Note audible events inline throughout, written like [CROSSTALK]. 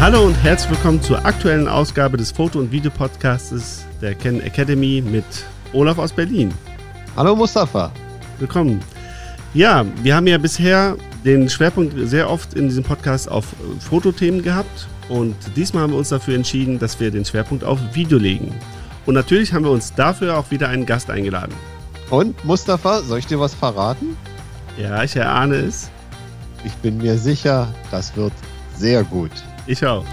Hallo und herzlich willkommen zur aktuellen Ausgabe des Foto- und Videopodcasts der Ken Academy mit Olaf aus Berlin. Hallo Mustafa. Willkommen. Ja, wir haben ja bisher den Schwerpunkt sehr oft in diesem Podcast auf Fotothemen gehabt und diesmal haben wir uns dafür entschieden, dass wir den Schwerpunkt auf Video legen. Und natürlich haben wir uns dafür auch wieder einen Gast eingeladen. Und Mustafa, soll ich dir was verraten? Ja, ich erahne es. Ich bin mir sicher, das wird sehr gut. Ich auch.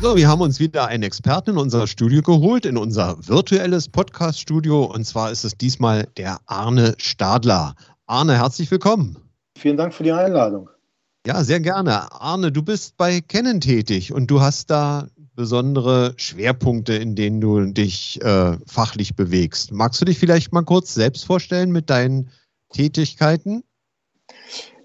So, wir haben uns wieder einen Experten in unser Studio geholt, in unser virtuelles Podcast-Studio. Und zwar ist es diesmal der Arne Stadler. Arne, herzlich willkommen. Vielen Dank für die Einladung. Ja, sehr gerne. Arne, du bist bei Canon tätig und du hast da besondere Schwerpunkte, in denen du dich äh, fachlich bewegst. Magst du dich vielleicht mal kurz selbst vorstellen mit deinen Tätigkeiten?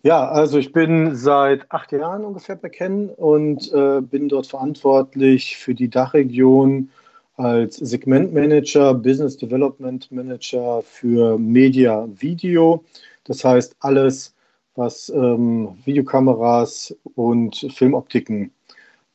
Ja, also ich bin seit acht Jahren ungefähr bei Canon und äh, bin dort verantwortlich für die Dachregion als Segmentmanager, Business Development Manager für Media Video. Das heißt alles, was ähm, Videokameras und Filmoptiken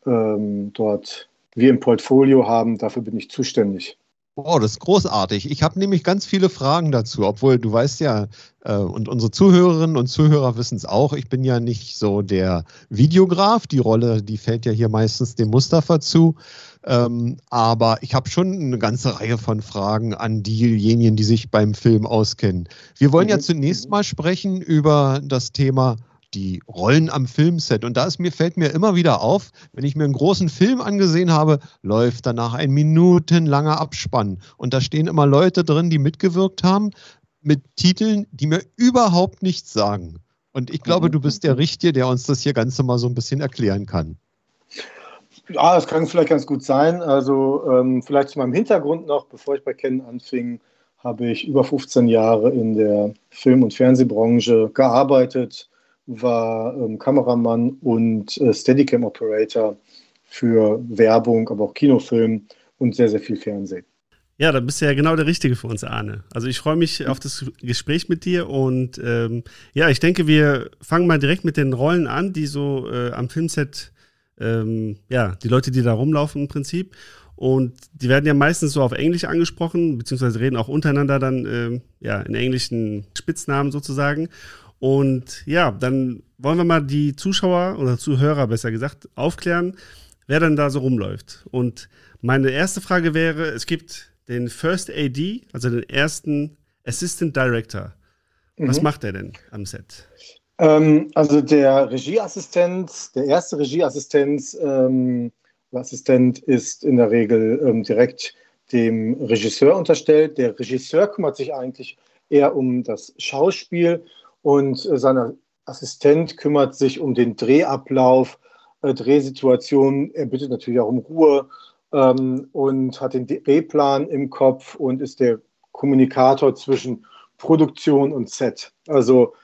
ähm, dort wir im Portfolio haben, dafür bin ich zuständig. Oh, das ist großartig. Ich habe nämlich ganz viele Fragen dazu, obwohl du weißt ja, äh, und unsere Zuhörerinnen und Zuhörer wissen es auch, ich bin ja nicht so der Videograf. Die Rolle, die fällt ja hier meistens dem Mustafa zu. Ähm, aber ich habe schon eine ganze Reihe von Fragen an diejenigen, die sich beim Film auskennen. Wir wollen ja mhm. zunächst mal sprechen über das Thema die Rollen am Filmset. Und da ist mir, fällt mir immer wieder auf, wenn ich mir einen großen Film angesehen habe, läuft danach ein minutenlanger Abspann. Und da stehen immer Leute drin, die mitgewirkt haben, mit Titeln, die mir überhaupt nichts sagen. Und ich glaube, du bist der Richtige, der uns das hier Ganze mal so ein bisschen erklären kann. Ja, das kann vielleicht ganz gut sein. Also ähm, vielleicht zu meinem Hintergrund noch, bevor ich bei Canon anfing, habe ich über 15 Jahre in der Film- und Fernsehbranche gearbeitet, war ähm, Kameramann und äh, Steadicam-Operator für Werbung, aber auch Kinofilm und sehr, sehr viel Fernsehen. Ja, da bist du ja genau der Richtige für uns, Arne. Also ich freue mich auf das Gespräch mit dir und ähm, ja, ich denke, wir fangen mal direkt mit den Rollen an, die so äh, am Filmset, ähm, ja, die Leute, die da rumlaufen im Prinzip. Und die werden ja meistens so auf Englisch angesprochen, beziehungsweise reden auch untereinander dann ähm, ja, in englischen Spitznamen sozusagen. Und ja, dann wollen wir mal die Zuschauer oder Zuhörer besser gesagt aufklären, wer dann da so rumläuft. Und meine erste Frage wäre, es gibt den First AD, also den ersten Assistant Director. Was mhm. macht er denn am Set? Ähm, also der Regieassistent, der erste Regieassistent ähm, Assistent ist in der Regel ähm, direkt dem Regisseur unterstellt. Der Regisseur kümmert sich eigentlich eher um das Schauspiel und äh, sein Assistent kümmert sich um den Drehablauf, äh, Drehsituationen. Er bittet natürlich auch um Ruhe ähm, und hat den Drehplan im Kopf und ist der Kommunikator zwischen Produktion und Set. Also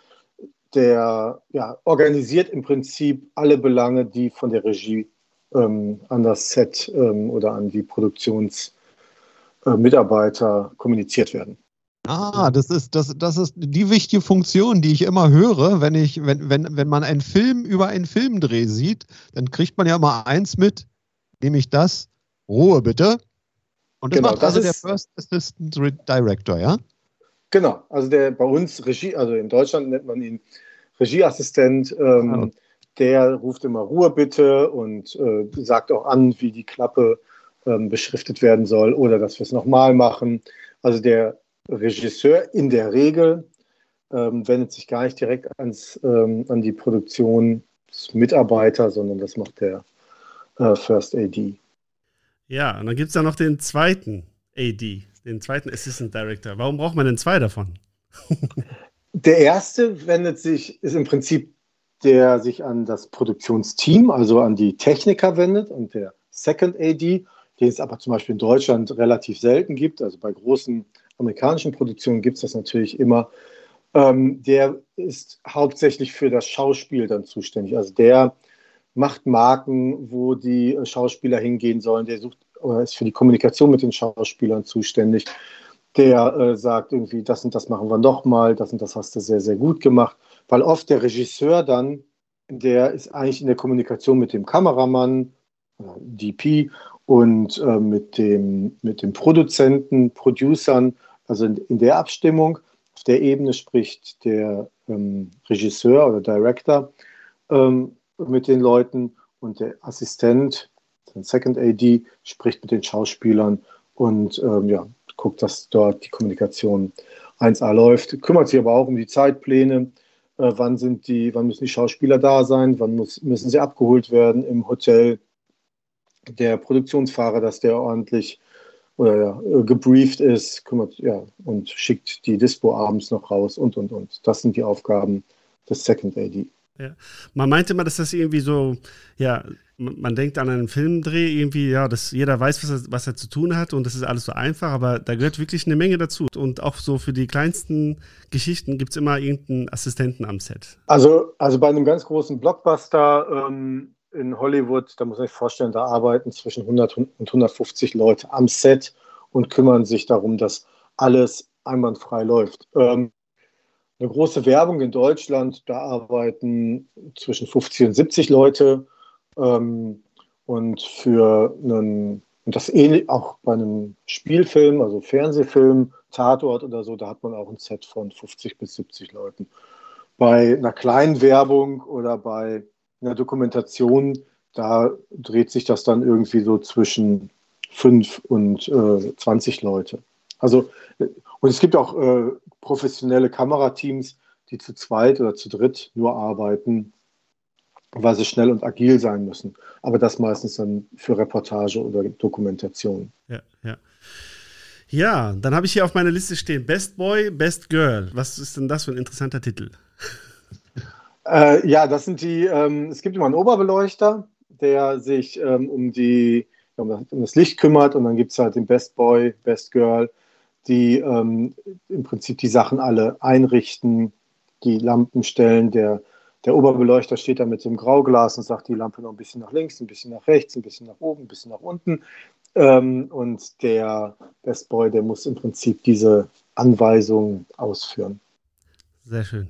der ja, organisiert im Prinzip alle Belange, die von der Regie ähm, an das Set ähm, oder an die Produktionsmitarbeiter äh, kommuniziert werden. Ah, das ist, das, das ist die wichtige Funktion, die ich immer höre, wenn ich, wenn, wenn, wenn man einen Film über einen Filmdreh sieht, dann kriegt man ja immer eins mit, nämlich das, Ruhe bitte. Und das genau, macht das also der First Assistant Director, ja? Genau, also der bei uns Regie, also in Deutschland nennt man ihn Regieassistent, ähm, ah. der ruft immer Ruhe bitte und äh, sagt auch an, wie die Klappe ähm, beschriftet werden soll oder dass wir es nochmal machen. Also der Regisseur in der Regel ähm, wendet sich gar nicht direkt ans, ähm, an die Produktionsmitarbeiter, sondern das macht der äh, First AD. Ja, und dann gibt es da noch den zweiten AD, den zweiten Assistant Director. Warum braucht man denn zwei davon? [LAUGHS] der erste wendet sich, ist im Prinzip der sich an das Produktionsteam, also an die Techniker wendet und der Second AD, den es aber zum Beispiel in Deutschland relativ selten gibt, also bei großen amerikanischen Produktionen gibt es das natürlich immer. Ähm, der ist hauptsächlich für das Schauspiel dann zuständig. Also der macht Marken, wo die Schauspieler hingehen sollen. Der sucht oder ist für die Kommunikation mit den Schauspielern zuständig. Der äh, sagt irgendwie, das und das machen wir nochmal, das und das hast du sehr, sehr gut gemacht. Weil oft der Regisseur dann der ist eigentlich in der Kommunikation mit dem Kameramann, DP, und äh, mit, dem, mit dem Produzenten, Producern, also in, in, der Abstimmung. Auf der Ebene spricht der ähm, Regisseur oder Director ähm, mit den Leuten und der Assistent, der Second AD, spricht mit den Schauspielern und ähm, ja, guckt, dass dort die Kommunikation 1A läuft, kümmert sich aber auch um die Zeitpläne, äh, wann sind die, wann müssen die Schauspieler da sein, wann muss, müssen sie abgeholt werden im Hotel, der Produktionsfahrer, dass der ordentlich oder ja, äh, gebrieft ist, kümmert, ja, und schickt die Dispo abends noch raus und und und. Das sind die Aufgaben des Second AD. Ja. Man meinte immer, dass das irgendwie so, ja, man denkt an einen Filmdreh, irgendwie, ja, dass jeder weiß, was er, was er zu tun hat und das ist alles so einfach, aber da gehört wirklich eine Menge dazu. Und auch so für die kleinsten Geschichten gibt es immer irgendeinen Assistenten am Set. Also, also bei einem ganz großen Blockbuster ähm, in Hollywood, da muss man sich vorstellen, da arbeiten zwischen 100 und 150 Leute am Set und kümmern sich darum, dass alles einwandfrei läuft. Ähm, eine große Werbung in Deutschland, da arbeiten zwischen 50 und 70 Leute ähm, und für einen, und das ähnlich auch bei einem Spielfilm, also Fernsehfilm, Tatort oder so, da hat man auch ein Set von 50 bis 70 Leuten. Bei einer kleinen Werbung oder bei einer Dokumentation, da dreht sich das dann irgendwie so zwischen 5 und äh, 20 Leute. Also, und es gibt auch äh, professionelle Kamerateams, die zu zweit oder zu dritt nur arbeiten weil sie schnell und agil sein müssen. Aber das meistens dann für Reportage oder Dokumentation. Ja, ja. Ja, dann habe ich hier auf meiner Liste stehen Best Boy, Best Girl. Was ist denn das für ein interessanter Titel? Äh, ja, das sind die, ähm, es gibt immer einen Oberbeleuchter, der sich ähm, um, die, um das Licht kümmert und dann gibt es halt den Best Boy, Best Girl, die ähm, im Prinzip die Sachen alle einrichten, die Lampen stellen, der der Oberbeleuchter steht da mit so einem Grauglas und sagt die Lampe noch ein bisschen nach links, ein bisschen nach rechts, ein bisschen nach oben, ein bisschen nach unten. Ähm, und der Best Boy, der muss im Prinzip diese Anweisungen ausführen. Sehr schön.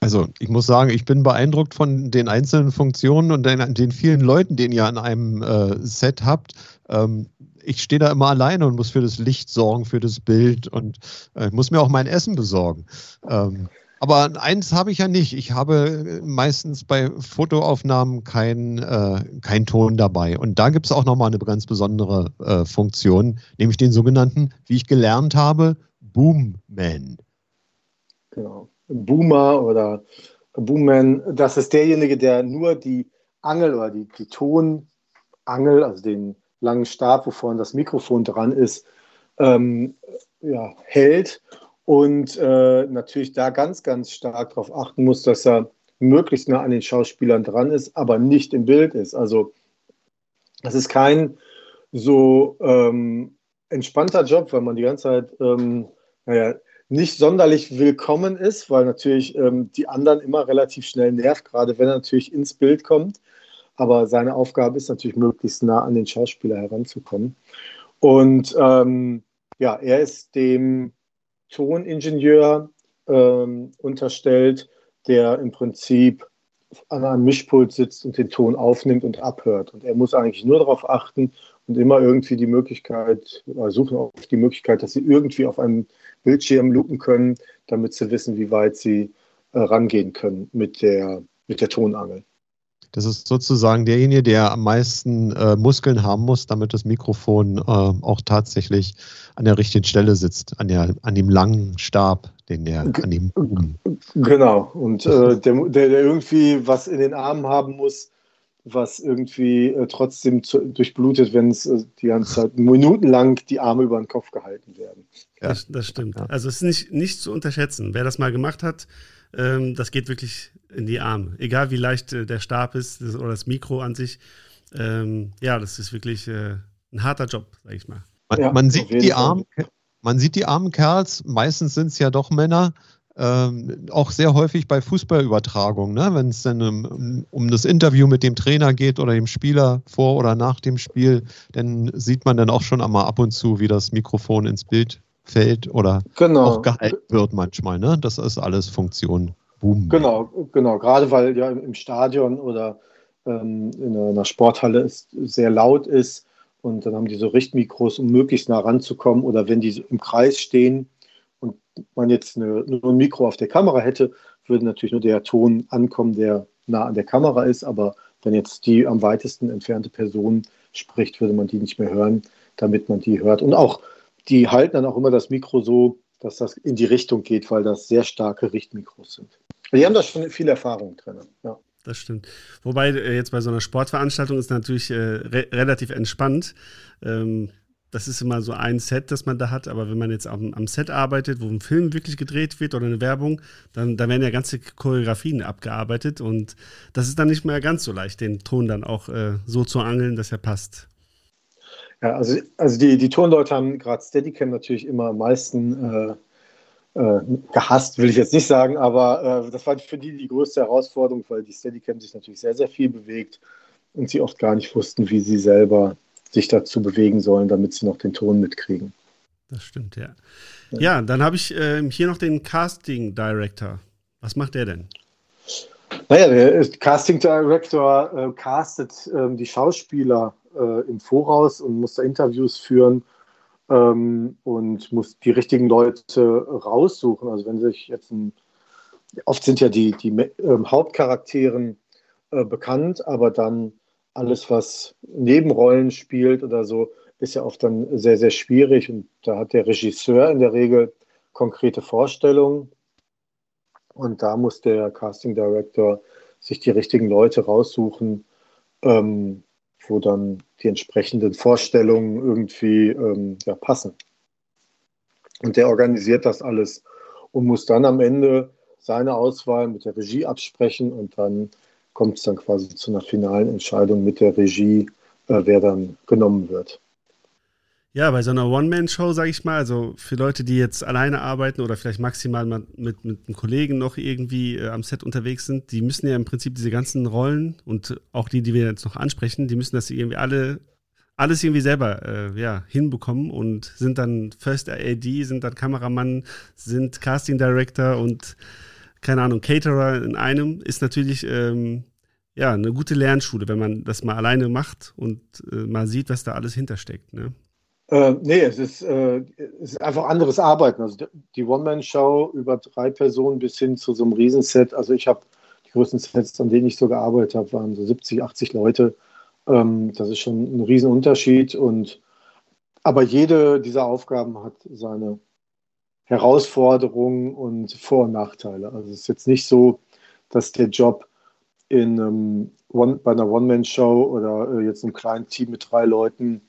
Also ich muss sagen, ich bin beeindruckt von den einzelnen Funktionen und den, den vielen Leuten, den ihr an einem äh, Set habt. Ähm, ich stehe da immer alleine und muss für das Licht sorgen, für das Bild und äh, muss mir auch mein Essen besorgen. Ähm, aber eins habe ich ja nicht. Ich habe meistens bei Fotoaufnahmen keinen äh, kein Ton dabei. Und da gibt es auch nochmal eine ganz besondere äh, Funktion, nämlich den sogenannten, wie ich gelernt habe, Boomman. Genau. Boomer oder Boomman, das ist derjenige, der nur die Angel oder die, die Tonangel, also den langen Stab, wo vorne das Mikrofon dran ist, ähm, ja, hält und äh, natürlich da ganz, ganz stark darauf achten muss, dass er möglichst nah an den Schauspielern dran ist, aber nicht im Bild ist. Also das ist kein so ähm, entspannter Job, weil man die ganze Zeit ähm, naja, nicht sonderlich willkommen ist, weil natürlich ähm, die anderen immer relativ schnell nervt, gerade wenn er natürlich ins Bild kommt. Aber seine Aufgabe ist natürlich, möglichst nah an den Schauspieler heranzukommen. Und ähm, ja, er ist dem Toningenieur ähm, unterstellt, der im Prinzip an einem Mischpult sitzt und den Ton aufnimmt und abhört. Und er muss eigentlich nur darauf achten und immer irgendwie die Möglichkeit, oder suchen auch die Möglichkeit, dass sie irgendwie auf einem Bildschirm lupen können, damit sie wissen, wie weit sie äh, rangehen können mit der, mit der Tonangel. Das ist sozusagen derjenige, der am meisten äh, Muskeln haben muss, damit das Mikrofon äh, auch tatsächlich an der richtigen Stelle sitzt, an, der, an dem langen Stab, den der an dem Boom. Genau. Und äh, der, der, irgendwie was in den Armen haben muss, was irgendwie äh, trotzdem zu, durchblutet, wenn es äh, die ganze Zeit minutenlang die Arme über den Kopf gehalten werden. Ja. Das, das stimmt. Also es ist nicht, nicht zu unterschätzen. Wer das mal gemacht hat, ähm, das geht wirklich in die Arme. Egal wie leicht äh, der Stab ist das, oder das Mikro an sich. Ähm, ja, das ist wirklich äh, ein harter Job, sag ich mal. Man, ja, man sieht die armen, man sieht die armen Kerls, meistens sind es ja doch Männer, ähm, auch sehr häufig bei Fußballübertragungen, ne? wenn es dann um, um, das Interview mit dem Trainer geht oder dem Spieler vor oder nach dem Spiel, dann sieht man dann auch schon einmal ab und zu, wie das Mikrofon ins Bild fällt oder genau. auch gehalten wird manchmal. Ne? Das ist alles Funktion Boom. Genau, genau. Gerade weil ja im Stadion oder ähm, in einer Sporthalle es sehr laut ist und dann haben die so Richtmikros, um möglichst nah ranzukommen. Oder wenn die im Kreis stehen man jetzt eine, nur ein Mikro auf der Kamera hätte, würde natürlich nur der Ton ankommen, der nah an der Kamera ist. Aber wenn jetzt die am weitesten entfernte Person spricht, würde man die nicht mehr hören, damit man die hört. Und auch, die halten dann auch immer das Mikro so, dass das in die Richtung geht, weil das sehr starke Richtmikros sind. Die haben da schon viel Erfahrung drin. Ja. Das stimmt. Wobei äh, jetzt bei so einer Sportveranstaltung ist natürlich äh, re relativ entspannt. Ähm, das ist immer so ein Set, das man da hat, aber wenn man jetzt am, am Set arbeitet, wo ein Film wirklich gedreht wird oder eine Werbung, dann da werden ja ganze Choreografien abgearbeitet und das ist dann nicht mehr ganz so leicht, den Ton dann auch äh, so zu angeln, dass er passt. Ja, also, also die, die Tonleute haben gerade Steadicam natürlich immer am meisten äh, äh, gehasst, will ich jetzt nicht sagen, aber äh, das war für die die größte Herausforderung, weil die Steadicam sich natürlich sehr, sehr viel bewegt und sie oft gar nicht wussten, wie sie selber sich dazu bewegen sollen, damit sie noch den Ton mitkriegen. Das stimmt, ja. Ja, ja dann habe ich äh, hier noch den Casting Director. Was macht der denn? Naja, der Casting Director äh, castet ähm, die Schauspieler äh, im Voraus und muss da Interviews führen ähm, und muss die richtigen Leute raussuchen. Also wenn sich jetzt ein, oft sind ja die, die äh, Hauptcharakteren äh, bekannt, aber dann alles, was Nebenrollen spielt oder so, ist ja oft dann sehr, sehr schwierig. Und da hat der Regisseur in der Regel konkrete Vorstellungen. Und da muss der Casting Director sich die richtigen Leute raussuchen, ähm, wo dann die entsprechenden Vorstellungen irgendwie ähm, ja, passen. Und der organisiert das alles und muss dann am Ende seine Auswahl mit der Regie absprechen und dann kommt es dann quasi zu einer finalen Entscheidung mit der Regie, äh, wer dann genommen wird. Ja, bei so einer One-Man-Show, sage ich mal, also für Leute, die jetzt alleine arbeiten oder vielleicht maximal mal mit, mit einem Kollegen noch irgendwie äh, am Set unterwegs sind, die müssen ja im Prinzip diese ganzen Rollen und auch die, die wir jetzt noch ansprechen, die müssen das irgendwie alle, alles irgendwie selber äh, ja, hinbekommen und sind dann First AD, sind dann Kameramann, sind Casting Director und keine Ahnung, Caterer in einem, ist natürlich ähm, ja eine gute Lernschule, wenn man das mal alleine macht und äh, mal sieht, was da alles hintersteckt. Ne? Äh, nee, es ist, äh, es ist einfach anderes Arbeiten. Also die One-Man-Show über drei Personen bis hin zu so einem Riesenset. Also ich habe die größten Sets, an denen ich so gearbeitet habe, waren so 70, 80 Leute. Ähm, das ist schon ein Riesenunterschied. Und, aber jede dieser Aufgaben hat seine Herausforderungen und Vor- und Nachteile. Also es ist jetzt nicht so, dass der Job in einem One, bei einer One-Man-Show oder äh, jetzt einem kleinen Team mit drei Leuten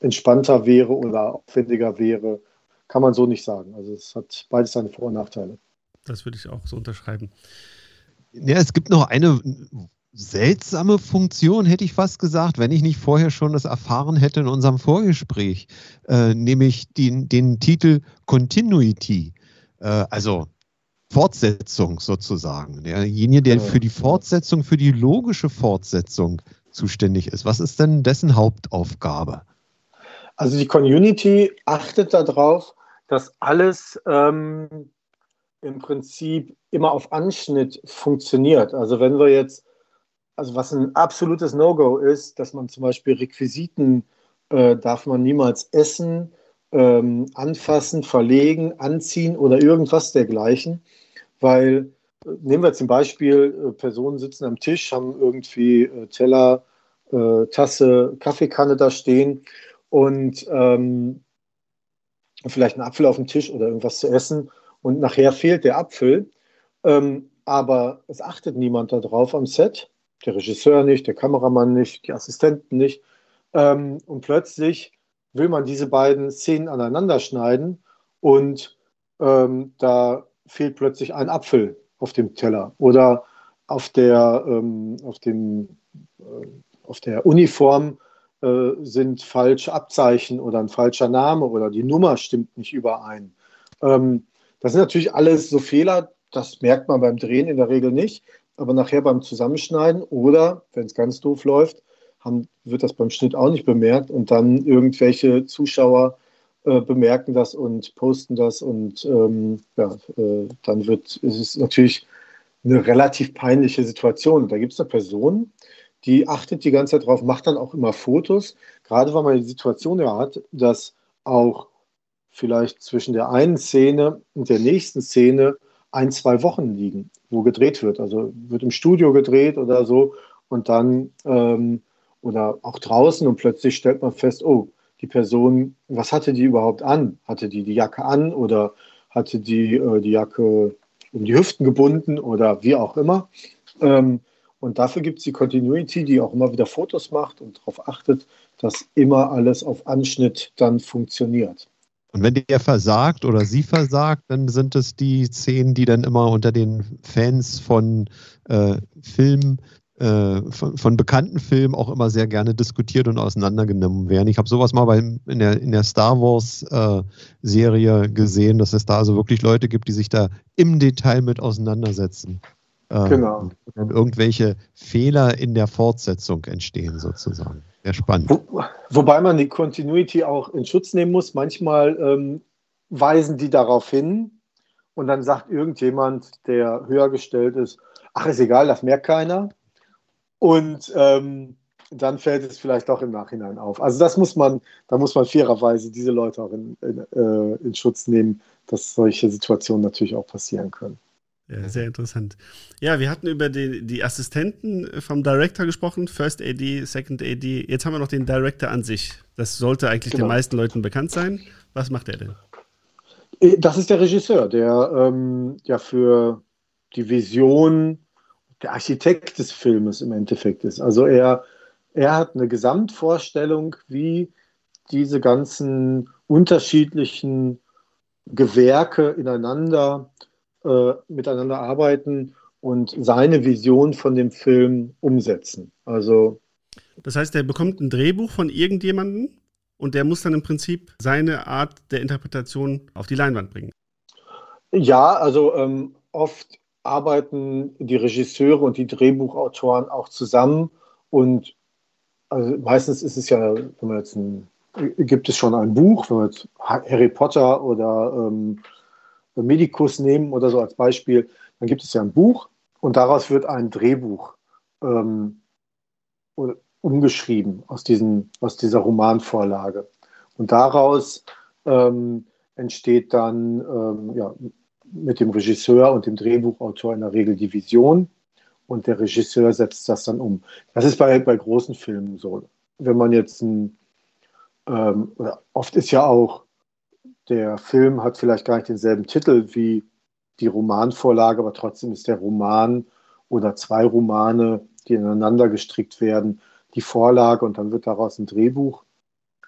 entspannter wäre oder aufwendiger wäre, kann man so nicht sagen. Also es hat beides seine Vor- und Nachteile. Das würde ich auch so unterschreiben. Ja, es gibt noch eine seltsame Funktion, hätte ich fast gesagt, wenn ich nicht vorher schon das erfahren hätte in unserem Vorgespräch, äh, nämlich den, den Titel Continuity, äh, also Fortsetzung sozusagen. Derjenige, der für die Fortsetzung, für die logische Fortsetzung zuständig ist. Was ist denn dessen Hauptaufgabe? Also die Community achtet darauf, dass alles ähm, im Prinzip immer auf Anschnitt funktioniert. Also wenn wir jetzt, also was ein absolutes No-Go ist, dass man zum Beispiel Requisiten äh, darf man niemals essen, ähm, anfassen, verlegen, anziehen oder irgendwas dergleichen, weil äh, nehmen wir zum Beispiel, äh, Personen sitzen am Tisch, haben irgendwie äh, Teller, äh, Tasse, Kaffeekanne da stehen und ähm, vielleicht einen Apfel auf dem Tisch oder irgendwas zu essen und nachher fehlt der Apfel. Ähm, aber es achtet niemand darauf am Set, der Regisseur nicht, der Kameramann nicht, die Assistenten nicht. Ähm, und plötzlich will man diese beiden Szenen aneinander schneiden und ähm, da fehlt plötzlich ein Apfel auf dem Teller oder auf der, ähm, auf dem, äh, auf der Uniform äh, sind falsche Abzeichen oder ein falscher Name oder die Nummer stimmt nicht überein. Ähm, das sind natürlich alles so Fehler, das merkt man beim Drehen in der Regel nicht, aber nachher beim Zusammenschneiden oder, wenn es ganz doof läuft, haben, wird das beim Schnitt auch nicht bemerkt und dann irgendwelche Zuschauer äh, bemerken das und posten das und ähm, ja, äh, dann wird ist es natürlich eine relativ peinliche Situation. Da gibt es eine Person, die achtet die ganze Zeit drauf, macht dann auch immer Fotos, gerade weil man die Situation ja hat, dass auch vielleicht zwischen der einen Szene und der nächsten Szene ein, zwei Wochen liegen, wo gedreht wird. Also wird im Studio gedreht oder so und dann ähm, oder auch draußen und plötzlich stellt man fest, oh, die Person, was hatte die überhaupt an? Hatte die die Jacke an oder hatte die äh, die Jacke um die Hüften gebunden oder wie auch immer? Ähm, und dafür gibt es die Continuity, die auch immer wieder Fotos macht und darauf achtet, dass immer alles auf Anschnitt dann funktioniert. Und wenn der versagt oder sie versagt, dann sind es die Szenen, die dann immer unter den Fans von äh, Filmen äh, von, von, bekannten Filmen auch immer sehr gerne diskutiert und auseinandergenommen werden. Ich habe sowas mal bei, in, der, in der Star Wars-Serie äh, gesehen, dass es da also wirklich Leute gibt, die sich da im Detail mit auseinandersetzen. Äh, genau. Und dann irgendwelche Fehler in der Fortsetzung entstehen, sozusagen. Sehr spannend. Wo, wobei man die Continuity auch in Schutz nehmen muss. Manchmal ähm, weisen die darauf hin und dann sagt irgendjemand, der höher gestellt ist, ach, ist egal, das merkt keiner. Und ähm, dann fällt es vielleicht auch im Nachhinein auf. Also das muss man, da muss man fairerweise diese Leute auch in, in, äh, in Schutz nehmen, dass solche Situationen natürlich auch passieren können. Ja, sehr interessant. Ja, wir hatten über die, die Assistenten vom Director gesprochen, First AD, Second AD. Jetzt haben wir noch den Director an sich. Das sollte eigentlich genau. den meisten Leuten bekannt sein. Was macht er denn? Äh, das ist der Regisseur, der ähm, ja für die Vision der Architekt des Filmes im Endeffekt ist. Also er, er hat eine Gesamtvorstellung, wie diese ganzen unterschiedlichen Gewerke ineinander äh, miteinander arbeiten und seine Vision von dem Film umsetzen. Also das heißt, er bekommt ein Drehbuch von irgendjemandem und der muss dann im Prinzip seine Art der Interpretation auf die Leinwand bringen. Ja, also ähm, oft arbeiten die Regisseure und die Drehbuchautoren auch zusammen und also meistens ist es ja, wenn man jetzt ein, gibt es schon ein Buch, wenn man jetzt Harry Potter oder ähm, Medikus nehmen oder so als Beispiel, dann gibt es ja ein Buch und daraus wird ein Drehbuch ähm, umgeschrieben aus, diesen, aus dieser Romanvorlage. Und daraus ähm, entsteht dann ähm, ja, mit dem Regisseur und dem Drehbuchautor in der Regel die Vision und der Regisseur setzt das dann um. Das ist bei, bei großen Filmen so. Wenn man jetzt ein, ähm, oft ist ja auch, der Film hat vielleicht gar nicht denselben Titel wie die Romanvorlage, aber trotzdem ist der Roman oder zwei Romane, die ineinander gestrickt werden, die Vorlage und dann wird daraus ein Drehbuch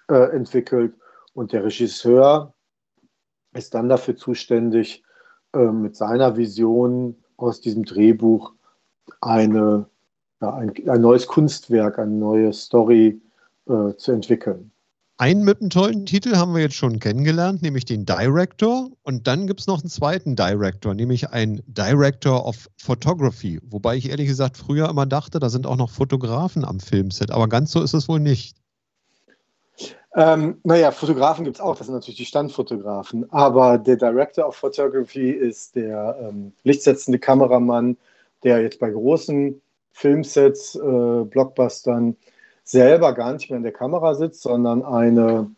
äh, entwickelt und der Regisseur ist dann dafür zuständig, äh, mit seiner Vision aus diesem Drehbuch eine, ja, ein, ein, neues Kunstwerk, eine neue Story äh, zu entwickeln. Einen mit einem tollen Titel haben wir jetzt schon kennengelernt, nämlich den Director. Und dann gibt es noch einen zweiten Director, nämlich ein Director of Photography. Wobei ich ehrlich gesagt früher immer dachte, da sind auch noch Fotografen am Filmset. Aber ganz so ist es wohl nicht. Ähm, naja, Fotografen gibt es auch, das sind natürlich die Standfotografen. Aber der Director of Photography ist der ähm, lichtsetzende Kameramann, der jetzt bei großen Filmsets, äh, Blockbustern selber gar nicht mehr in der Kamera sitzt, sondern eine,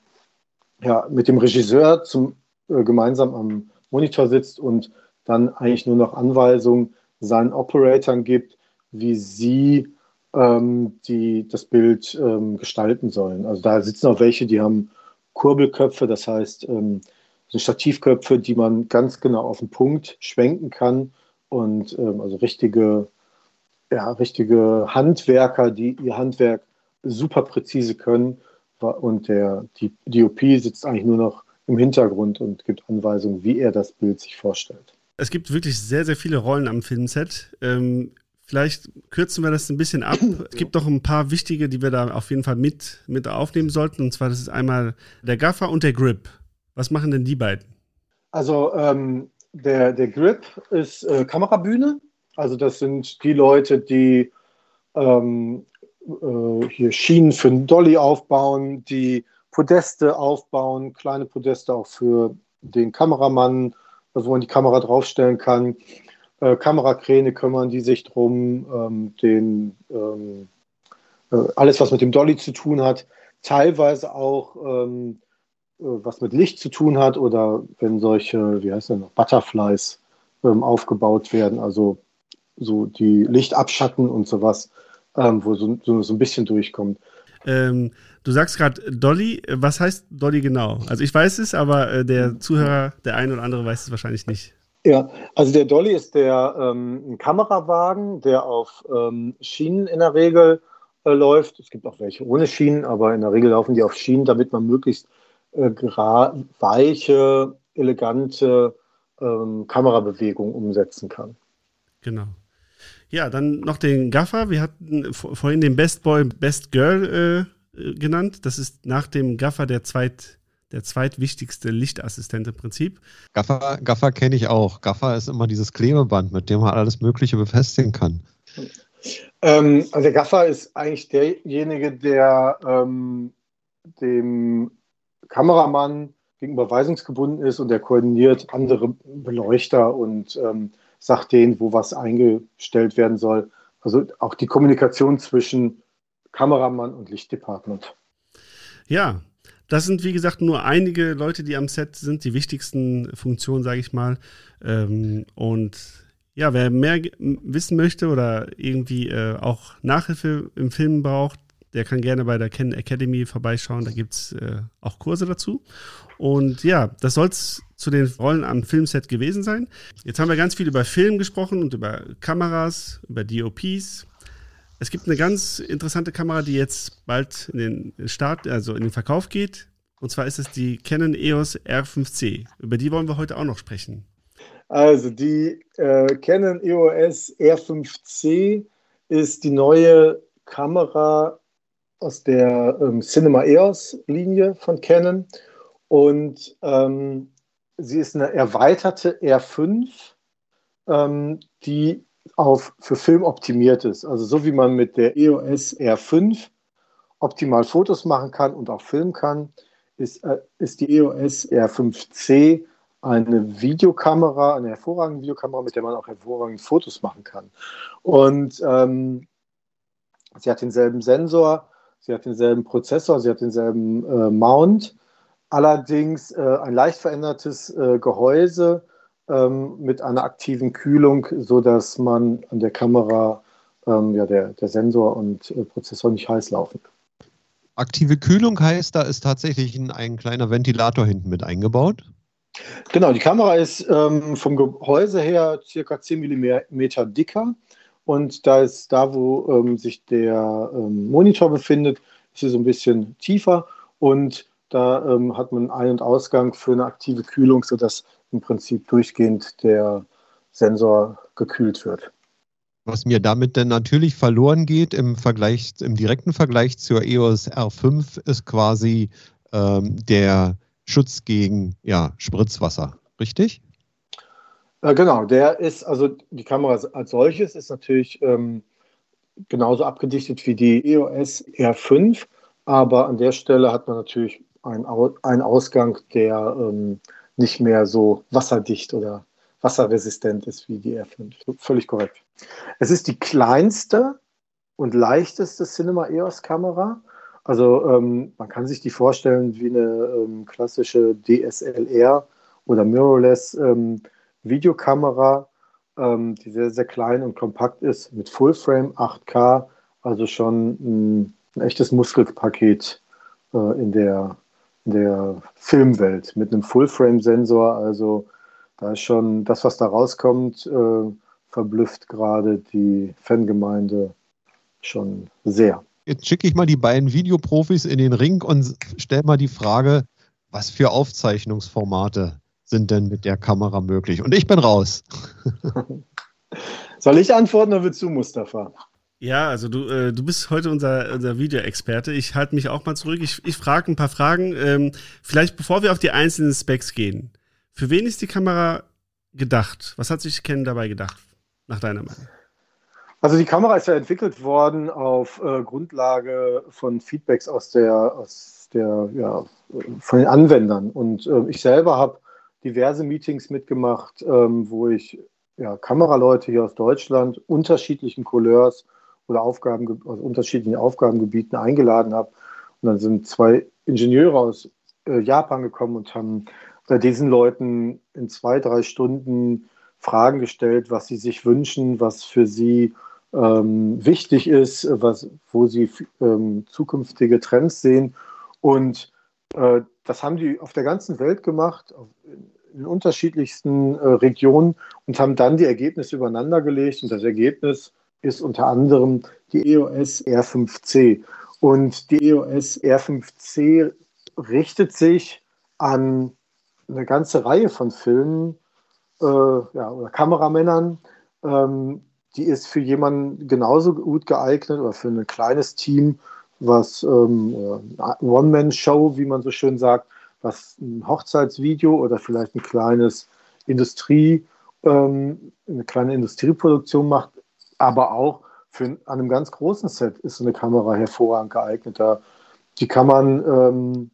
ja, mit dem Regisseur zum, äh, gemeinsam am Monitor sitzt und dann eigentlich nur noch Anweisungen seinen Operatoren gibt, wie sie ähm, die das Bild ähm, gestalten sollen. Also da sitzen auch welche, die haben Kurbelköpfe, das heißt ähm, Stativköpfe, die man ganz genau auf den Punkt schwenken kann und ähm, also richtige, ja, richtige Handwerker, die ihr Handwerk super präzise können und der die DOP sitzt eigentlich nur noch im Hintergrund und gibt Anweisungen, wie er das Bild sich vorstellt. Es gibt wirklich sehr, sehr viele Rollen am Filmset. Ähm, Vielleicht kürzen wir das ein bisschen ab. [CLEARS THROAT] Es gibt doch ein paar wichtige, die wir da auf jeden Fall mit, mit aufnehmen sollten. Und zwar, das ist einmal der Gaffer und der Grip. Was machen denn die beiden? Also ähm, der, der Grip ist äh, Kamerabühne. Also das sind die Leute, die ähm, äh, hier Schienen für einen Dolly aufbauen, die Podeste aufbauen, kleine Podeste auch für den Kameramann, wo man die Kamera draufstellen kann. Äh, Kamerakräne kümmern die sich drum, ähm, den, ähm, äh, alles, was mit dem Dolly zu tun hat, teilweise auch ähm, äh, was mit Licht zu tun hat oder wenn solche, wie heißt das noch, Butterflies ähm, aufgebaut werden, also so die Lichtabschatten und sowas, ähm, wo so, so, so, ein bisschen durchkommt. Ähm, du sagst gerade Dolly, was heißt Dolly genau? Also ich weiß es, aber äh, der Zuhörer, der eine oder andere weiß es wahrscheinlich nicht. Ja, also der Dolly ist der ähm, Kamerawagen, der auf ähm, Schienen in der Regel äh, läuft. Es gibt auch welche ohne Schienen, aber in der Regel laufen die auf Schienen, damit man möglichst äh, weiche, elegante ähm, Kamerabewegungen umsetzen kann. Genau. Ja, dann noch den Gaffer. Wir hatten vorhin den Best Boy, Best Girl äh, genannt. Das ist nach dem Gaffer der zweit der zweitwichtigste Lichtassistent im Prinzip. Gaffer, Gaffer kenne ich auch. Gaffer ist immer dieses Klebeband, mit dem man alles Mögliche befestigen kann. Ähm, also der Gaffer ist eigentlich derjenige, der ähm, dem Kameramann gegenüber weisungsgebunden ist und der koordiniert andere Beleuchter und ähm, sagt denen, wo was eingestellt werden soll. Also auch die Kommunikation zwischen Kameramann und Lichtdepartment. Ja, das sind wie gesagt nur einige Leute, die am Set sind, die wichtigsten Funktionen, sage ich mal. Ähm, und ja, wer mehr wissen möchte oder irgendwie äh, auch Nachhilfe im Film braucht, der kann gerne bei der Ken Academy vorbeischauen. Da gibt es äh, auch Kurse dazu. Und ja, das soll es zu den Rollen am Filmset gewesen sein. Jetzt haben wir ganz viel über Film gesprochen und über Kameras, über DOPs. Es gibt eine ganz interessante Kamera, die jetzt bald in den Start, also in den Verkauf geht. Und zwar ist es die Canon EOS R5C. Über die wollen wir heute auch noch sprechen. Also die äh, Canon EOS R5C ist die neue Kamera aus der ähm, Cinema EOS Linie von Canon und ähm, sie ist eine erweiterte R5, ähm, die auf, für Film optimiert ist. Also so wie man mit der EOS R5 optimal Fotos machen kann und auch filmen kann, ist, äh, ist die EOS R5C eine Videokamera, eine hervorragende Videokamera, mit der man auch hervorragende Fotos machen kann. Und ähm, sie hat denselben Sensor, sie hat denselben Prozessor, sie hat denselben äh, Mount, allerdings äh, ein leicht verändertes äh, Gehäuse ähm, mit einer aktiven Kühlung, sodass man an der Kamera ähm, ja, der, der Sensor und äh, Prozessor nicht heiß laufen. Aktive Kühlung heißt, da ist tatsächlich ein, ein kleiner Ventilator hinten mit eingebaut. Genau, die Kamera ist ähm, vom Gehäuse her circa 10 mm dicker und da ist da, wo ähm, sich der ähm, Monitor befindet, ist sie so ein bisschen tiefer und da ähm, hat man Ein- und Ausgang für eine aktive Kühlung, sodass im Prinzip durchgehend der Sensor gekühlt wird. Was mir damit dann natürlich verloren geht im Vergleich, im direkten Vergleich zur EOS R5 ist quasi ähm, der Schutz gegen ja, Spritzwasser, richtig? Äh, genau, der ist, also die Kamera als solches ist natürlich ähm, genauso abgedichtet wie die EOS R5, aber an der Stelle hat man natürlich einen, einen Ausgang, der ähm, nicht mehr so wasserdicht oder wasserresistent ist wie die R5. Völlig korrekt. Es ist die kleinste und leichteste Cinema EOS Kamera. Also ähm, man kann sich die vorstellen wie eine ähm, klassische DSLR oder Mirrorless ähm, Videokamera, ähm, die sehr, sehr klein und kompakt ist, mit Fullframe 8K, also schon ein, ein echtes Muskelpaket äh, in, der, der Filmwelt mit einem Fullframe-Sensor. Also da ist schon das, was da rauskommt, äh, verblüfft gerade die Fangemeinde schon sehr. Jetzt schicke ich mal die beiden Videoprofis in den Ring und stelle mal die Frage, was für Aufzeichnungsformate sind denn mit der Kamera möglich? Und ich bin raus. [LAUGHS] Soll ich antworten oder willst du, Mustafa? Ja, also du, äh, du bist heute unser, unser Videoexperte. Ich halte mich auch mal zurück. Ich, ich frage ein paar Fragen. Ähm, vielleicht bevor wir auf die einzelnen Specs gehen. Für wen ist die Kamera gedacht? Was hat sich Ken dabei gedacht, nach deiner Meinung? Also die Kamera ist ja entwickelt worden auf äh, Grundlage von Feedbacks aus der, aus der, ja, von den Anwendern. Und äh, ich selber habe diverse Meetings mitgemacht, ähm, wo ich ja, Kameraleute hier aus Deutschland, unterschiedlichen Couleurs oder Aufgaben, aus unterschiedlichen Aufgabengebieten eingeladen habe. Und dann sind zwei Ingenieure aus äh, Japan gekommen und haben äh, diesen Leuten in zwei, drei Stunden Fragen gestellt, was sie sich wünschen, was für sie ähm, wichtig ist, was, wo sie ähm, zukünftige Trends sehen. Und äh, das haben die auf der ganzen Welt gemacht, in unterschiedlichsten äh, Regionen und haben dann die Ergebnisse übereinander gelegt. Und das Ergebnis ist unter anderem die EOS R5C. Und die EOS R5C richtet sich an eine ganze Reihe von Filmen äh, ja, oder Kameramännern. Ähm, die ist für jemanden genauso gut geeignet oder für ein kleines Team, was ähm, One-Man-Show, wie man so schön sagt, was ein Hochzeitsvideo oder vielleicht ein kleines Industrie, ähm, eine kleine Industrieproduktion macht, aber auch für an einem ganz großen Set ist so eine Kamera hervorragend geeignet. Die kann man ähm,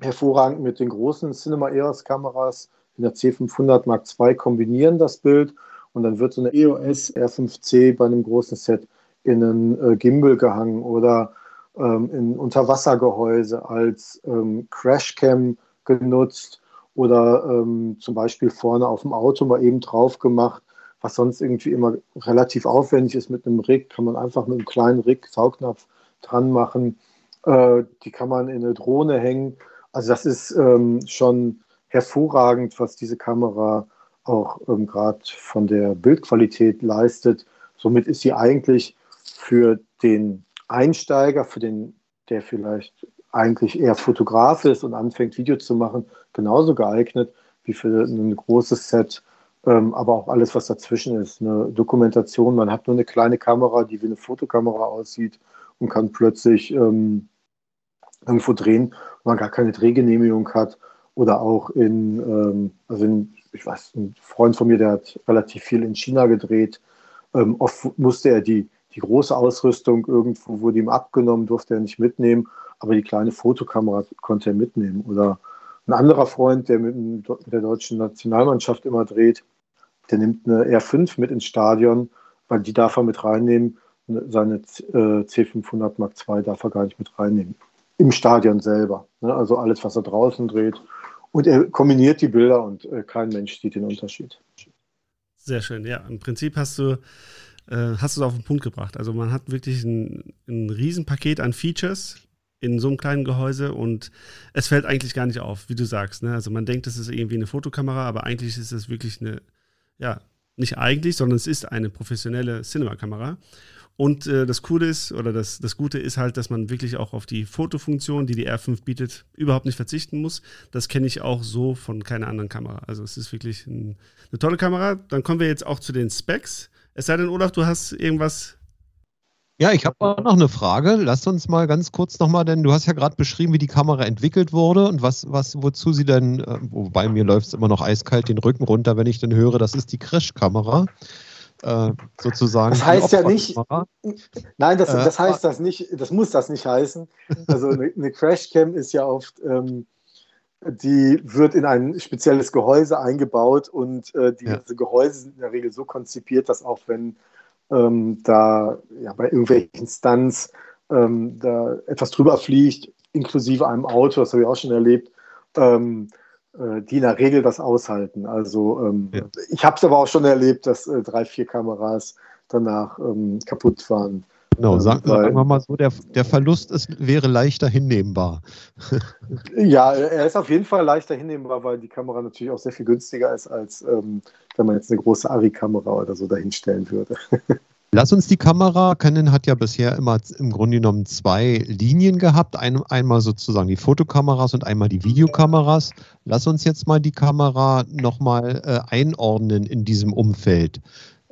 hervorragend mit den großen Cinema EOS Kameras in der C500 Mark II kombinieren, das Bild. Und dann wird so eine EOS R5C bei einem großen Set in einen äh, Gimbal gehangen oder ähm, in Unterwassergehäuse als ähm, Crashcam genutzt oder ähm, zum Beispiel vorne auf dem Auto mal eben drauf gemacht, was sonst irgendwie immer relativ aufwendig ist mit einem Rig, kann man einfach mit einem kleinen Rig, Saugnapf dran machen. Äh, die kann man in eine Drohne hängen. Also das ist ähm, schon hervorragend, was diese Kamera auch ähm, gerade von der Bildqualität leistet. Somit ist sie eigentlich für den Einsteiger, für den, der vielleicht eigentlich eher Fotograf ist und anfängt, Video zu machen, genauso geeignet wie für ein großes Set, ähm, aber auch alles, was dazwischen ist. Eine Dokumentation, man hat nur eine kleine Kamera, die wie eine Fotokamera aussieht und kann plötzlich ähm, irgendwo drehen, wo man gar keine Drehgenehmigung hat. Oder auch in, ähm, also in, ich weiß, ein Freund von mir, der hat relativ viel in China gedreht. Ähm, oft musste er die die große Ausrüstung irgendwo wurde ihm abgenommen, durfte er nicht mitnehmen, aber die kleine Fotokamera konnte er mitnehmen. Oder ein anderer Freund, der mit der deutschen Nationalmannschaft immer dreht, der nimmt eine R5 mit ins Stadion, weil die darf er mit reinnehmen. Seine äh, C500 Mark II darf er gar nicht mit reinnehmen. Im Stadion selber. Ne? Also alles, was er draußen dreht. Und er kombiniert die Bilder und äh, kein Mensch sieht den Unterschied. Sehr schön, ja. Im Prinzip hast du äh, hast du es auf den Punkt gebracht. Also man hat wirklich ein, ein Riesenpaket an Features in so einem kleinen Gehäuse und es fällt eigentlich gar nicht auf, wie du sagst. Ne? Also man denkt, das ist irgendwie eine Fotokamera, aber eigentlich ist es wirklich eine, ja, nicht eigentlich, sondern es ist eine professionelle Cinema-Kamera. Und äh, das Coole ist, oder das, das Gute ist halt, dass man wirklich auch auf die Fotofunktion, die die R5 bietet, überhaupt nicht verzichten muss. Das kenne ich auch so von keiner anderen Kamera. Also es ist wirklich ein, eine tolle Kamera. Dann kommen wir jetzt auch zu den Specs. Es sei denn, Olaf, du hast irgendwas. Ja, ich habe noch eine Frage. Lass uns mal ganz kurz nochmal, denn du hast ja gerade beschrieben, wie die Kamera entwickelt wurde und was, was, wozu sie denn, äh, wobei mir läuft es immer noch eiskalt den Rücken runter, wenn ich dann höre, das ist die Crash-Kamera. Äh, sozusagen. Das heißt ja nicht. Nein, das, das äh, heißt das nicht, das muss das nicht heißen. Also eine, eine Crashcam ist ja oft ähm, die wird in ein spezielles Gehäuse eingebaut und äh, diese ja. Gehäuse sind in der Regel so konzipiert, dass auch wenn ähm, da ja, bei irgendwelchen Stunts ähm, da etwas drüber fliegt, inklusive einem Auto, das habe ich auch schon erlebt, ähm, äh, die in der Regel das aushalten. Also ähm, ja. ich habe es aber auch schon erlebt, dass äh, drei, vier Kameras danach ähm, kaputt waren. Genau, sagen, sagen wir mal so, der, der Verlust ist, wäre leichter hinnehmbar. [LAUGHS] ja, er ist auf jeden Fall leichter hinnehmbar, weil die Kamera natürlich auch sehr viel günstiger ist, als ähm, wenn man jetzt eine große Ari-Kamera oder so dahinstellen würde. [LAUGHS] Lass uns die Kamera, Canon hat ja bisher immer im Grunde genommen zwei Linien gehabt, ein, einmal sozusagen die Fotokameras und einmal die Videokameras. Lass uns jetzt mal die Kamera nochmal äh, einordnen in diesem Umfeld.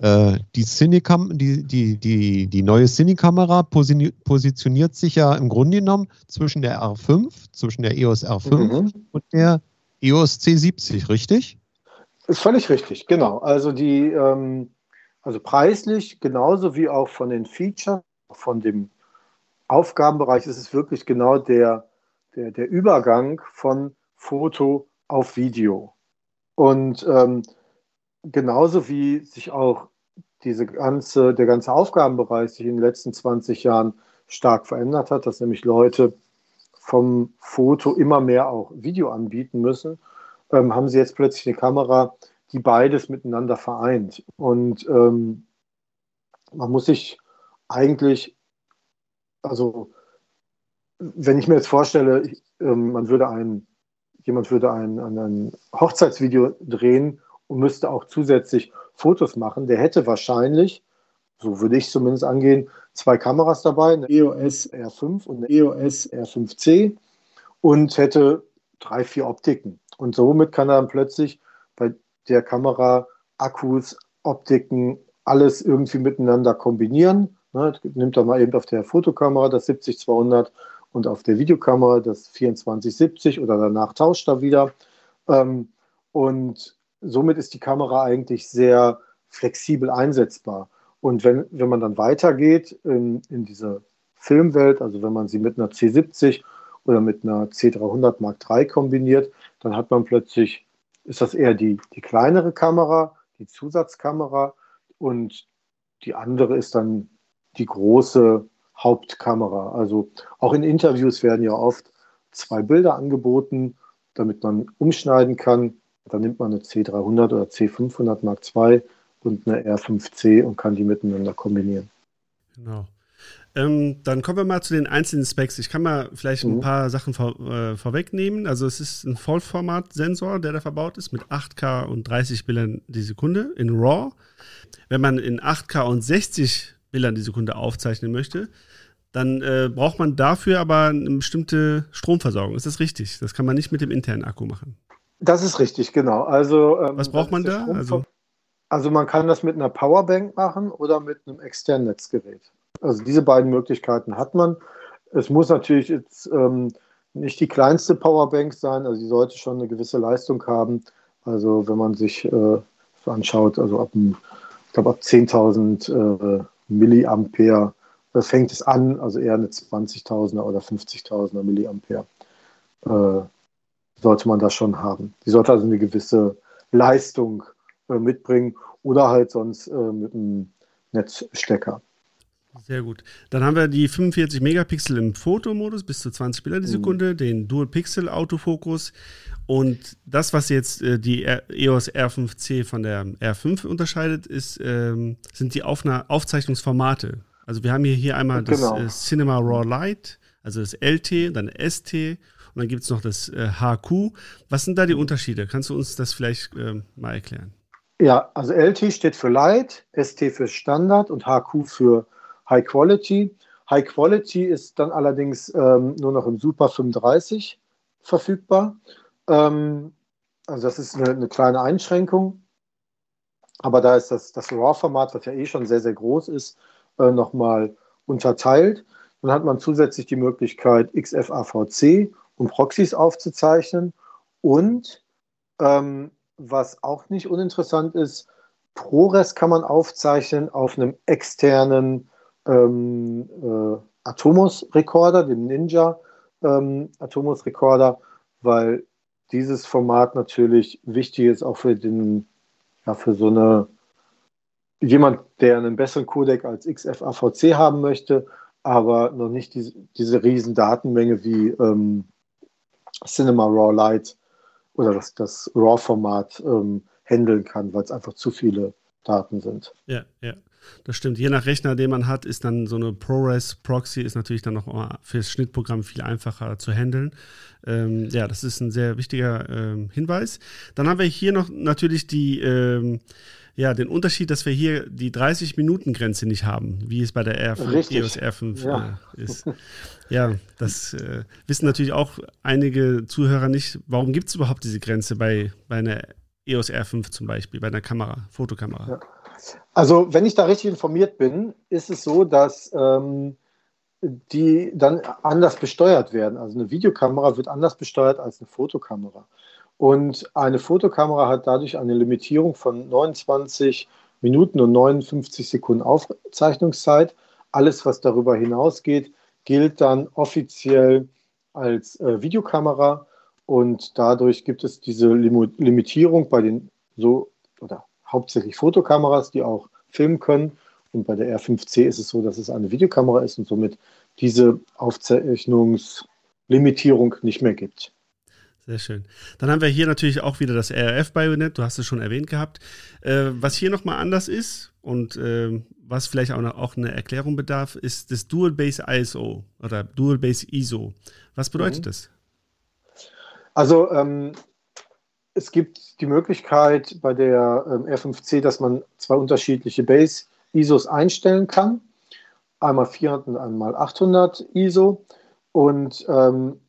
Äh, die, Cinecam, die, die, die, die neue Cine-Kamera positioniert sich ja im Grunde genommen zwischen der R5, zwischen der EOS R5 mhm. und der EOS C70, richtig? Völlig richtig, genau. Also die, ähm, also preislich genauso wie auch von den Features, von dem Aufgabenbereich ist es wirklich genau der, der, der Übergang von Foto auf Video. Und ähm, genauso wie sich auch diese ganze, der ganze Aufgabenbereich sich in den letzten 20 Jahren stark verändert hat, dass nämlich Leute vom Foto immer mehr auch Video anbieten müssen, ähm, haben sie jetzt plötzlich eine Kamera, die beides miteinander vereint. Und ähm, man muss sich eigentlich, also wenn ich mir jetzt vorstelle, ähm, man würde ein, jemand würde ein, ein Hochzeitsvideo drehen und müsste auch zusätzlich Fotos machen, der hätte wahrscheinlich, so würde ich zumindest angehen, zwei Kameras dabei, eine EOS R5 und eine EOS R5C und hätte drei, vier Optiken. Und somit kann er dann plötzlich bei der Kamera Akkus, Optiken, alles irgendwie miteinander kombinieren. Ne, nimmt er mal eben auf der Fotokamera das 70-200 und auf der Videokamera das 2470 oder danach tauscht er wieder. Ähm, und somit ist die Kamera eigentlich sehr flexibel einsetzbar. Und wenn, wenn man dann weitergeht in, in diese Filmwelt, also wenn man sie mit einer C70 oder mit einer C300 Mark III kombiniert, dann hat man plötzlich, ist das eher die, die kleinere Kamera, die Zusatzkamera und die andere ist dann die große Hauptkamera. Also auch in Interviews werden ja oft zwei Bilder angeboten, damit man umschneiden kann. Dann nimmt man eine C300 oder C500 Mark II und eine R5C und kann die miteinander kombinieren. Genau. Ähm, dann kommen wir mal zu den einzelnen Specs. Ich kann mal vielleicht ein mhm. paar Sachen vor, äh, vorwegnehmen. Also es ist ein Vollformat-Sensor, der da verbaut ist mit 8K und 30 Bildern die Sekunde in RAW. Wenn man in 8K und 60 Bildern die Sekunde aufzeichnen möchte, dann äh, braucht man dafür aber eine bestimmte Stromversorgung. Ist das richtig? Das kann man nicht mit dem internen Akku machen. Das ist richtig, genau. Also ähm, was braucht man da? Also, also man kann das mit einer Powerbank machen oder mit einem externen Netzgerät. Also diese beiden Möglichkeiten hat man. Es muss natürlich jetzt ähm, nicht die kleinste Powerbank sein, also sie sollte schon eine gewisse Leistung haben. Also wenn man sich äh, anschaut, also ab, ich glaube ab 10.000 äh, Milliampere das fängt es an, also eher eine 20.000er oder 50.000er Milliampere äh, sollte man das schon haben. Die sollte also eine gewisse Leistung äh, mitbringen oder halt sonst äh, mit einem Netzstecker. Sehr gut. Dann haben wir die 45 Megapixel im Fotomodus bis zu 20 Bilder die mhm. Sekunde, mhm. den Dual Pixel Autofokus und das, was jetzt äh, die EOS R5C von der R5 unterscheidet, ist, ähm, sind die Aufna Aufzeichnungsformate. Also wir haben hier, hier einmal genau. das äh, Cinema Raw Light, also das LT, dann ST und dann gibt es noch das äh, HQ. Was sind da die Unterschiede? Kannst du uns das vielleicht äh, mal erklären? Ja, also LT steht für Light, ST für Standard und HQ für High Quality. High Quality ist dann allerdings ähm, nur noch im Super 35 verfügbar. Ähm, also das ist eine, eine, kleine Einschränkung. Aber da ist das, das RAW-Format, was ja eh schon sehr, sehr groß ist, äh, nochmal unterteilt. Dann hat man zusätzlich die Möglichkeit, XFAVC und Proxys aufzuzeichnen. Und ähm, was auch nicht uninteressant ist, ProRes kann man aufzeichnen auf einem externen ähm, äh, Atomos-Rekorder, dem Ninja ähm, Atomos-Rekorder, weil dieses Format natürlich wichtig ist auch für den, ja, für so eine jemand, der einen besseren Codec als XFAVC haben möchte, aber noch nicht diese, diese riesen Datenmenge wie ähm, Cinema Raw Light oder das, das RAW-Format ähm, handeln kann, weil es einfach zu viele Daten sind. Ja, ja. Das stimmt. Je nach Rechner, den man hat, ist dann so eine ProRes Proxy ist natürlich dann noch fürs Schnittprogramm viel einfacher zu handeln. Ähm, ja, das ist ein sehr wichtiger ähm, Hinweis. Dann haben wir hier noch natürlich die ähm, ja, den Unterschied, dass wir hier die 30-Minuten-Grenze nicht haben, wie es bei der R5, EOS R5 ja. äh, ist. Ja, das äh, wissen natürlich auch einige Zuhörer nicht. Warum gibt es überhaupt diese Grenze bei, bei einer EOS R5 zum Beispiel, bei einer Kamera, Fotokamera? Ja. Also, wenn ich da richtig informiert bin, ist es so, dass ähm, die dann anders besteuert werden. Also eine Videokamera wird anders besteuert als eine Fotokamera. Und eine Fotokamera hat dadurch eine Limitierung von 29 Minuten und 59 Sekunden Aufzeichnungszeit. Alles, was darüber hinausgeht, gilt dann offiziell als äh, Videokamera und dadurch gibt es diese Lim Limitierung bei den so oder hauptsächlich Fotokameras, die auch filmen können. Und bei der R5C ist es so, dass es eine Videokamera ist und somit diese Aufzeichnungslimitierung nicht mehr gibt. Sehr schön. Dann haben wir hier natürlich auch wieder das RF-Bayonet, du hast es schon erwähnt gehabt. Äh, was hier nochmal anders ist und äh, was vielleicht auch, eine, auch eine Erklärung bedarf, ist das Dual Base ISO oder Dual Base ISO. Was bedeutet mhm. das? Also ähm, es gibt die Möglichkeit bei der ähm, R5C, dass man zwei unterschiedliche Base ISOs einstellen kann. Einmal 400 und einmal 800 ISO. Und ähm,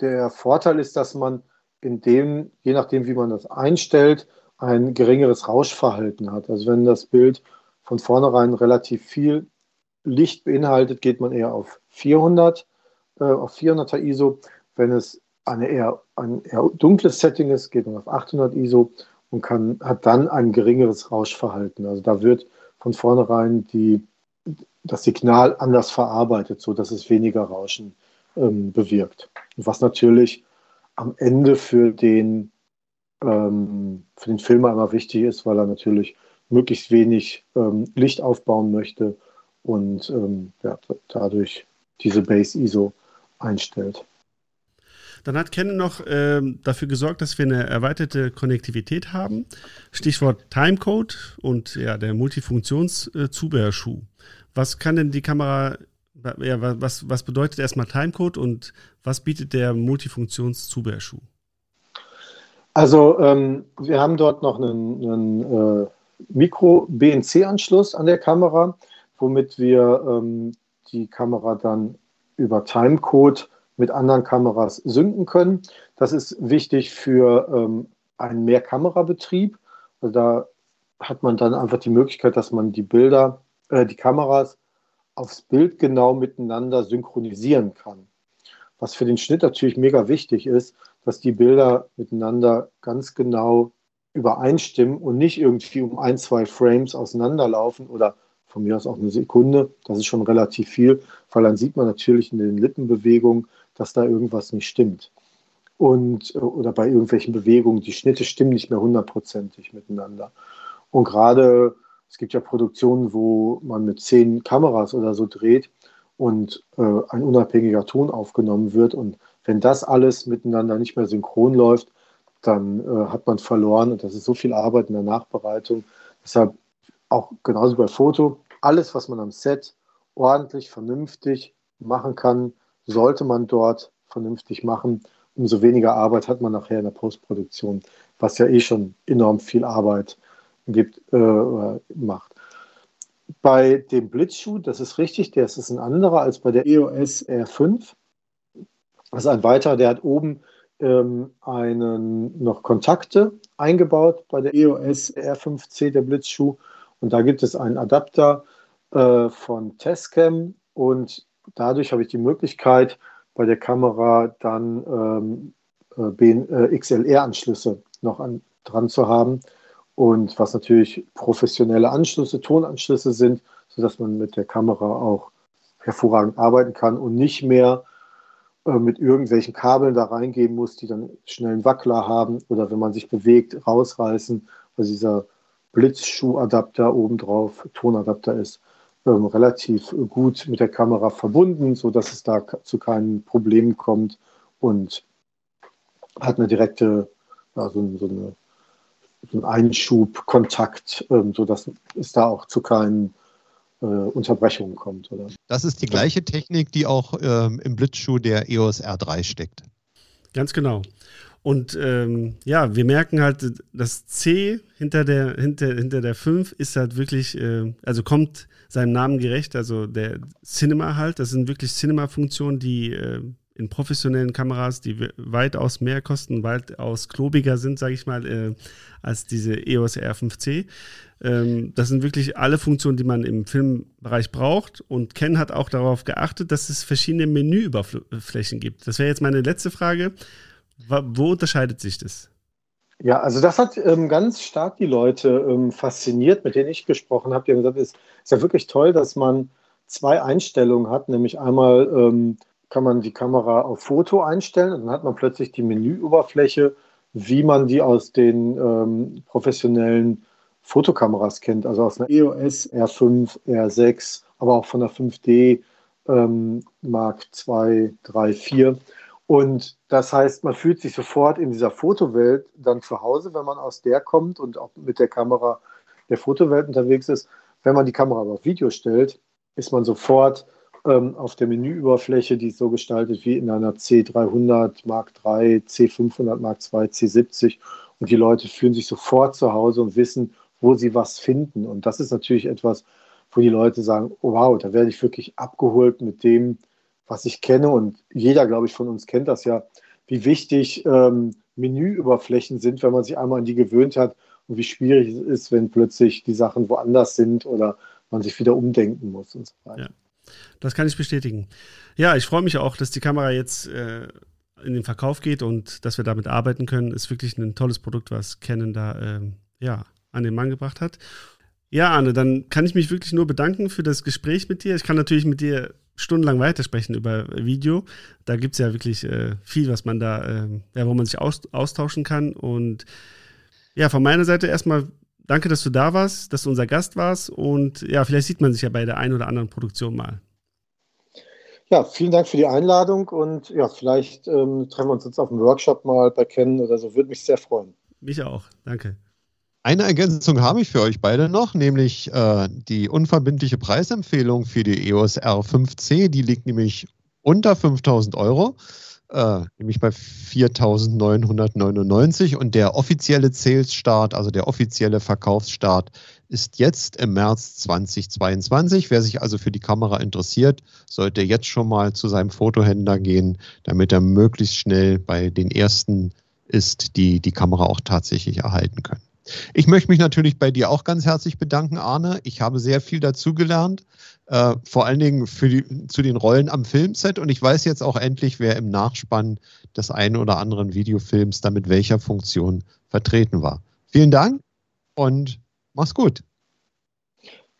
der Vorteil ist, dass man in dem, je nachdem, wie man das einstellt, ein geringeres Rauschverhalten hat. Also wenn das Bild von vornherein relativ viel Licht beinhaltet, geht man eher auf 400, äh, auf 400er ISO. Wenn es eine eher, ein eher dunkles Setting ist, geht man auf 800 ISO und kann, hat dann ein geringeres Rauschverhalten. Also da wird von vornherein die, das Signal anders verarbeitet, sodass es weniger Rauschen ähm, bewirkt. Was natürlich am Ende für den, ähm, für den Filmer immer wichtig ist, weil er natürlich möglichst wenig ähm, Licht aufbauen möchte und ähm, ja, dadurch diese Base ISO einstellt. Dann hat Canon noch ähm, dafür gesorgt, dass wir eine erweiterte Konnektivität haben. Stichwort Timecode und ja, der Multifunktionszubehörschuh. Was kann denn die Kamera ja, was, was bedeutet erstmal Timecode und was bietet der Multifunktionszubehörschuh? Also ähm, wir haben dort noch einen, einen äh, Mikro-BNC-Anschluss an der Kamera, womit wir ähm, die Kamera dann über Timecode mit anderen Kameras synken können. Das ist wichtig für ähm, einen Mehrkamerabetrieb. Also da hat man dann einfach die Möglichkeit, dass man die Bilder, äh, die Kameras aufs Bild genau miteinander synchronisieren kann. Was für den Schnitt natürlich mega wichtig ist, dass die Bilder miteinander ganz genau übereinstimmen und nicht irgendwie um ein, zwei Frames auseinanderlaufen oder von mir aus auch eine Sekunde. Das ist schon relativ viel, weil dann sieht man natürlich in den Lippenbewegungen, dass da irgendwas nicht stimmt. Und, oder bei irgendwelchen Bewegungen, die Schnitte stimmen nicht mehr hundertprozentig miteinander. Und gerade es gibt ja Produktionen, wo man mit zehn Kameras oder so dreht und äh, ein unabhängiger Ton aufgenommen wird. Und wenn das alles miteinander nicht mehr synchron läuft, dann äh, hat man verloren und das ist so viel Arbeit in der Nachbereitung. Deshalb auch genauso bei Foto, alles, was man am Set ordentlich, vernünftig machen kann, sollte man dort vernünftig machen. Umso weniger Arbeit hat man nachher in der Postproduktion, was ja eh schon enorm viel Arbeit gibt, äh, macht. Bei dem Blitzschuh, das ist richtig, der ist ein anderer als bei der EOS R5. Das ist ein weiterer, der hat oben ähm, einen noch Kontakte eingebaut bei der EOS R5C, der Blitzschuh. Und da gibt es einen Adapter äh, von Tascam und dadurch habe ich die Möglichkeit, bei der Kamera dann ähm, äh, äh XLR-Anschlüsse noch an, dran zu haben. Und was natürlich professionelle Anschlüsse, Tonanschlüsse sind, sodass man mit der Kamera auch hervorragend arbeiten kann und nicht mehr äh, mit irgendwelchen Kabeln da reingehen muss, die dann schnell einen Wackler haben oder wenn man sich bewegt, rausreißen, weil dieser Blitzschuhadapter obendrauf, Tonadapter ist, ähm, relativ gut mit der Kamera verbunden, sodass es da zu keinen Problemen kommt und hat eine direkte, ja, so, so eine einen Einschub, Kontakt, ähm, sodass es da auch zu keinen äh, Unterbrechungen kommt. Oder? Das ist die gleiche Technik, die auch ähm, im Blitzschuh der EOS R3 steckt. Ganz genau. Und ähm, ja, wir merken halt, das C hinter der, hinter, hinter der 5 ist halt wirklich, äh, also kommt seinem Namen gerecht, also der Cinema halt, das sind wirklich Cinema-Funktionen, die äh, in professionellen Kameras, die weitaus mehr kosten, weitaus klobiger sind, sage ich mal, äh, als diese EOS R5C. Ähm, das sind wirklich alle Funktionen, die man im Filmbereich braucht. Und Ken hat auch darauf geachtet, dass es verschiedene Menüüberflächen gibt. Das wäre jetzt meine letzte Frage. Wo unterscheidet sich das? Ja, also das hat ähm, ganz stark die Leute ähm, fasziniert, mit denen ich gesprochen habe. Die haben gesagt, es ist ja wirklich toll, dass man zwei Einstellungen hat, nämlich einmal ähm, kann man die Kamera auf Foto einstellen und dann hat man plötzlich die Menüoberfläche, wie man die aus den ähm, professionellen Fotokameras kennt, also aus einer EOS R5, R6, aber auch von der 5D ähm, Mark 2, 3, 4. Und das heißt, man fühlt sich sofort in dieser Fotowelt dann zu Hause, wenn man aus der kommt und auch mit der Kamera der Fotowelt unterwegs ist. Wenn man die Kamera aber auf Video stellt, ist man sofort ähm, auf der Menüüberfläche, die ist so gestaltet wie in einer C300 Mark III, C500 Mark II, C70. Und die Leute fühlen sich sofort zu Hause und wissen, wo sie was finden. Und das ist natürlich etwas, wo die Leute sagen, wow, da werde ich wirklich abgeholt mit dem, was ich kenne. Und jeder, glaube ich, von uns kennt das ja, wie wichtig ähm, Menüüberflächen sind, wenn man sich einmal an die gewöhnt hat und wie schwierig es ist, wenn plötzlich die Sachen woanders sind oder man sich wieder umdenken muss und so weiter. Ja, das kann ich bestätigen. Ja, ich freue mich auch, dass die Kamera jetzt äh, in den Verkauf geht und dass wir damit arbeiten können. Ist wirklich ein tolles Produkt, was Canon da äh, ja, an den Mann gebracht hat. Ja, Arne, dann kann ich mich wirklich nur bedanken für das Gespräch mit dir. Ich kann natürlich mit dir stundenlang weitersprechen über Video. Da gibt es ja wirklich äh, viel, was man da, äh, ja, wo man sich aus, austauschen kann. Und ja, von meiner Seite erstmal danke, dass du da warst, dass du unser Gast warst. Und ja, vielleicht sieht man sich ja bei der einen oder anderen Produktion mal. Ja, vielen Dank für die Einladung und ja, vielleicht ähm, treffen wir uns jetzt auf dem Workshop mal bei Kennen oder so. Würde mich sehr freuen. Mich auch. Danke. Eine Ergänzung habe ich für euch beide noch, nämlich äh, die unverbindliche Preisempfehlung für die EOS R5C. Die liegt nämlich unter 5000 Euro, äh, nämlich bei 4999. Und der offizielle Sales-Start, also der offizielle Verkaufsstart, ist jetzt im März 2022. Wer sich also für die Kamera interessiert, sollte jetzt schon mal zu seinem Fotohändler gehen, damit er möglichst schnell bei den ersten ist, die die Kamera auch tatsächlich erhalten können. Ich möchte mich natürlich bei dir auch ganz herzlich bedanken, Arne. Ich habe sehr viel dazugelernt, äh, vor allen Dingen für die, zu den Rollen am Filmset. Und ich weiß jetzt auch endlich, wer im Nachspann des einen oder anderen Videofilms da mit welcher Funktion vertreten war. Vielen Dank und mach's gut.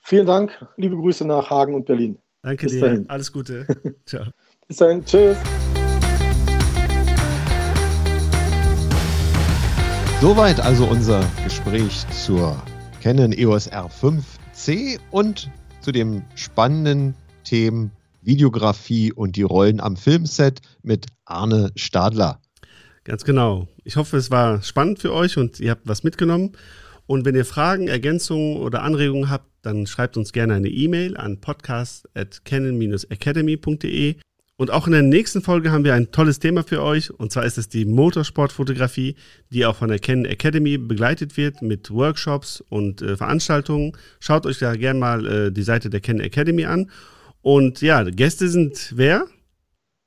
Vielen Dank. Liebe Grüße nach Hagen und Berlin. Danke Bis dir. Dahin. Alles Gute. [LAUGHS] Ciao. Bis dahin. Tschüss. Soweit also unser Gespräch zur Canon EOS R5C und zu dem spannenden Themen Videografie und die Rollen am Filmset mit Arne Stadler. Ganz genau. Ich hoffe, es war spannend für euch und ihr habt was mitgenommen. Und wenn ihr Fragen, Ergänzungen oder Anregungen habt, dann schreibt uns gerne eine E-Mail an podcast.canon-academy.de. Und auch in der nächsten Folge haben wir ein tolles Thema für euch. Und zwar ist es die Motorsportfotografie, die auch von der Canon Academy begleitet wird mit Workshops und äh, Veranstaltungen. Schaut euch da gerne mal äh, die Seite der Canon Academy an. Und ja, Gäste sind wer?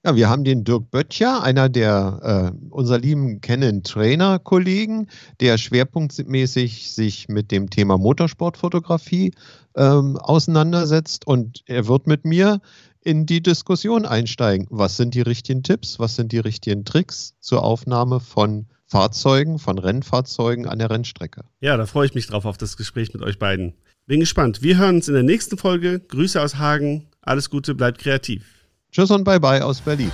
Ja, wir haben den Dirk Böttcher, einer der äh, unserer lieben Canon-Trainer-Kollegen, der schwerpunktmäßig sich mit dem Thema Motorsportfotografie ähm, auseinandersetzt. Und er wird mit mir in die Diskussion einsteigen. Was sind die richtigen Tipps? Was sind die richtigen Tricks zur Aufnahme von Fahrzeugen, von Rennfahrzeugen an der Rennstrecke? Ja, da freue ich mich drauf auf das Gespräch mit euch beiden. Bin gespannt. Wir hören uns in der nächsten Folge. Grüße aus Hagen. Alles Gute, bleibt kreativ. Tschüss und bye bye aus Berlin.